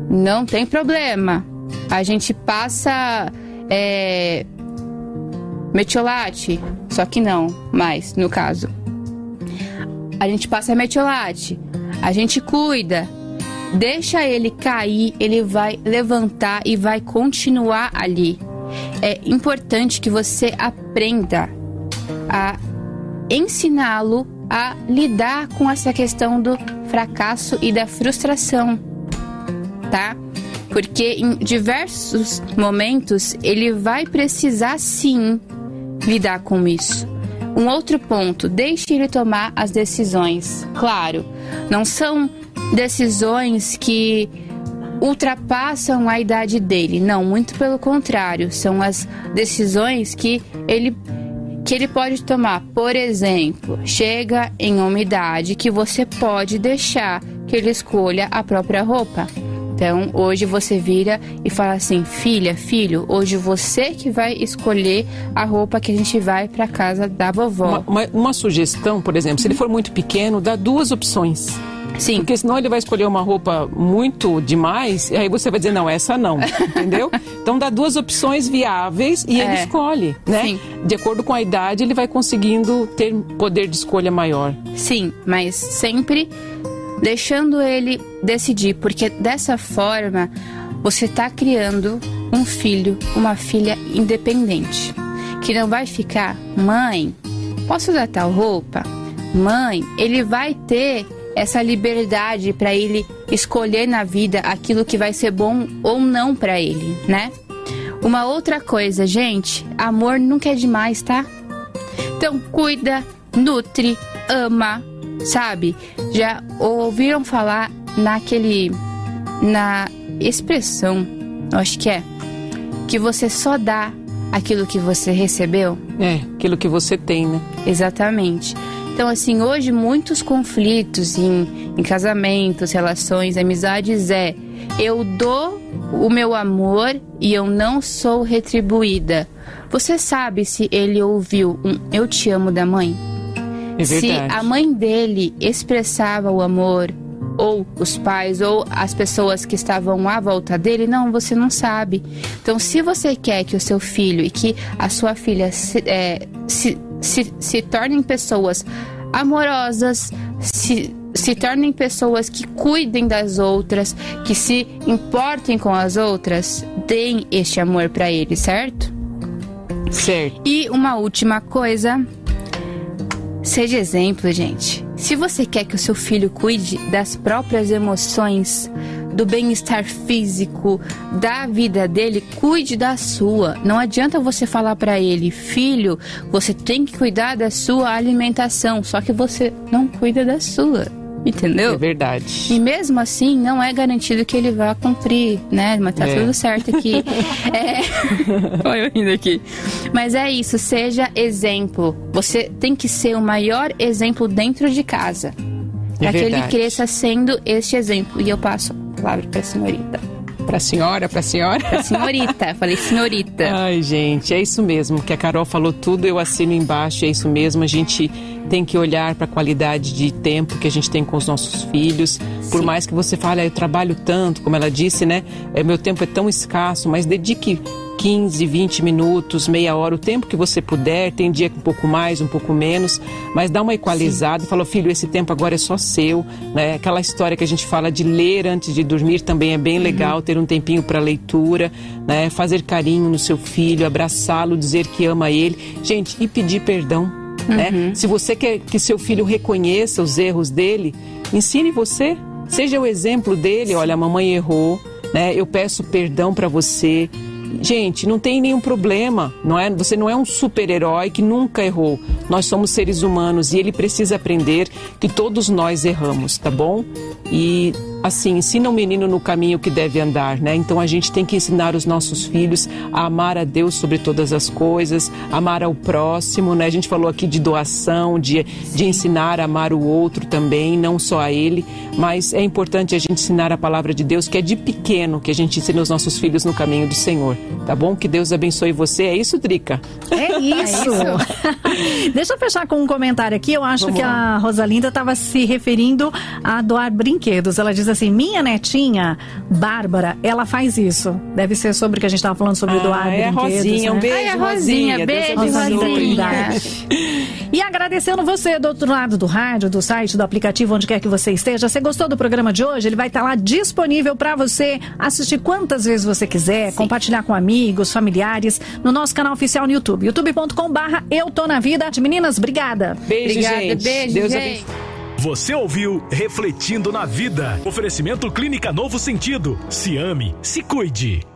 Não tem problema. A gente passa é, metiolate, só que não mais, no caso. A gente passa metiolate, a gente cuida, deixa ele cair, ele vai levantar e vai continuar ali. É importante que você aprenda a ensiná-lo a lidar com essa questão do fracasso e da frustração, tá? Porque em diversos momentos ele vai precisar sim lidar com isso. Um outro ponto, deixe ele tomar as decisões. Claro, não são decisões que ultrapassam a idade dele. Não, muito pelo contrário, são as decisões que ele que ele pode tomar. Por exemplo, chega em uma idade que você pode deixar que ele escolha a própria roupa. Então, hoje você vira e fala assim: "Filha, filho, hoje você que vai escolher a roupa que a gente vai para casa da vovó". Uma, uma, uma, sugestão, por exemplo, se ele for muito pequeno, dá duas opções. Sim. Porque senão ele vai escolher uma roupa muito demais, e aí você vai dizer, não, essa não, entendeu? Então dá duas opções viáveis e é. ele escolhe, né? Sim. De acordo com a idade, ele vai conseguindo ter poder de escolha maior. Sim, mas sempre deixando ele decidir, porque dessa forma você está criando um filho, uma filha independente, que não vai ficar, mãe, posso usar tal roupa? Mãe, ele vai ter essa liberdade para ele escolher na vida aquilo que vai ser bom ou não para ele, né? Uma outra coisa, gente, amor nunca é demais, tá? Então cuida, nutre, ama, sabe? Já ouviram falar naquele. na expressão, acho que é, que você só dá aquilo que você recebeu? É, aquilo que você tem, né? Exatamente. Então, assim, hoje muitos conflitos em, em casamentos, relações, amizades é eu dou o meu amor e eu não sou retribuída. Você sabe se ele ouviu um eu te amo da mãe? É se a mãe dele expressava o amor, ou os pais, ou as pessoas que estavam à volta dele, não, você não sabe. Então, se você quer que o seu filho e que a sua filha se, é, se, se, se tornem pessoas amorosas, se, se tornem pessoas que cuidem das outras, que se importem com as outras, deem este amor para eles, certo? Certo. E uma última coisa Seja exemplo, gente. Se você quer que o seu filho cuide das próprias emoções, do bem-estar físico, da vida dele, cuide da sua. Não adianta você falar para ele, filho, você tem que cuidar da sua alimentação, só que você não cuida da sua. Entendeu? É verdade. E mesmo assim, não é garantido que ele vá cumprir, né? Mas tá é. tudo certo aqui. é... Olha eu rindo aqui. Mas é isso, seja exemplo. Você tem que ser o maior exemplo dentro de casa. É para que ele cresça sendo este exemplo. E eu passo a palavra para a senhorita. Para a senhora, para a senhora? Para senhorita, falei senhorita. Ai, gente, é isso mesmo. Que a Carol falou tudo, eu assino embaixo, é isso mesmo. A gente tem que olhar para a qualidade de tempo que a gente tem com os nossos filhos. Sim. Por mais que você fale, ah, eu trabalho tanto, como ela disse, né? É, meu tempo é tão escasso, mas dedique 15, 20 minutos, meia hora, o tempo que você puder. Tem dia um pouco mais, um pouco menos, mas dá uma equalizada. Fala, filho, esse tempo agora é só seu. Né? Aquela história que a gente fala de ler antes de dormir também é bem legal, uhum. ter um tempinho para leitura, né? fazer carinho no seu filho, abraçá-lo, dizer que ama ele. Gente, e pedir perdão né? Uhum. Se você quer que seu filho reconheça os erros dele, ensine você Seja o exemplo dele, olha, a mamãe errou, né? Eu peço perdão para você. Gente, não tem nenhum problema, não é? Você não é um super-herói que nunca errou. Nós somos seres humanos e ele precisa aprender que todos nós erramos, tá bom? E assim, ensina o menino no caminho que deve andar, né? Então a gente tem que ensinar os nossos filhos a amar a Deus sobre todas as coisas, amar ao próximo, né? A gente falou aqui de doação, de, de ensinar a amar o outro também, não só a ele, mas é importante a gente ensinar a palavra de Deus, que é de pequeno que a gente ensina os nossos filhos no caminho do Senhor, tá bom? Que Deus abençoe você. É isso, Drica? É isso. É isso. Deixa eu fechar com um comentário aqui. Eu acho Vamos que lá. a Rosalinda estava se referindo a doar brinquedos. Ela diz assim: minha netinha, Bárbara, ela faz isso. Deve ser sobre o que a gente estava falando sobre ah, doar é brinquedos. Rosinha, né? um beijo, Ai, é Rosinha. Beijo, Rosinha. Rosinha. E agradecendo você do outro lado do rádio, do site, do aplicativo, onde quer que você esteja. Você gostou do programa de hoje? Ele vai estar lá disponível para você assistir quantas vezes você quiser, Sim. compartilhar com amigos, familiares, no nosso canal oficial no YouTube, youtube.com/barra Eu Tô na Vida. Meninas, obrigada. Beijo, obrigada, gente. Beijo, Deus gente. abençoe. Você ouviu Refletindo na Vida. Oferecimento Clínica Novo Sentido. Se ame, se cuide.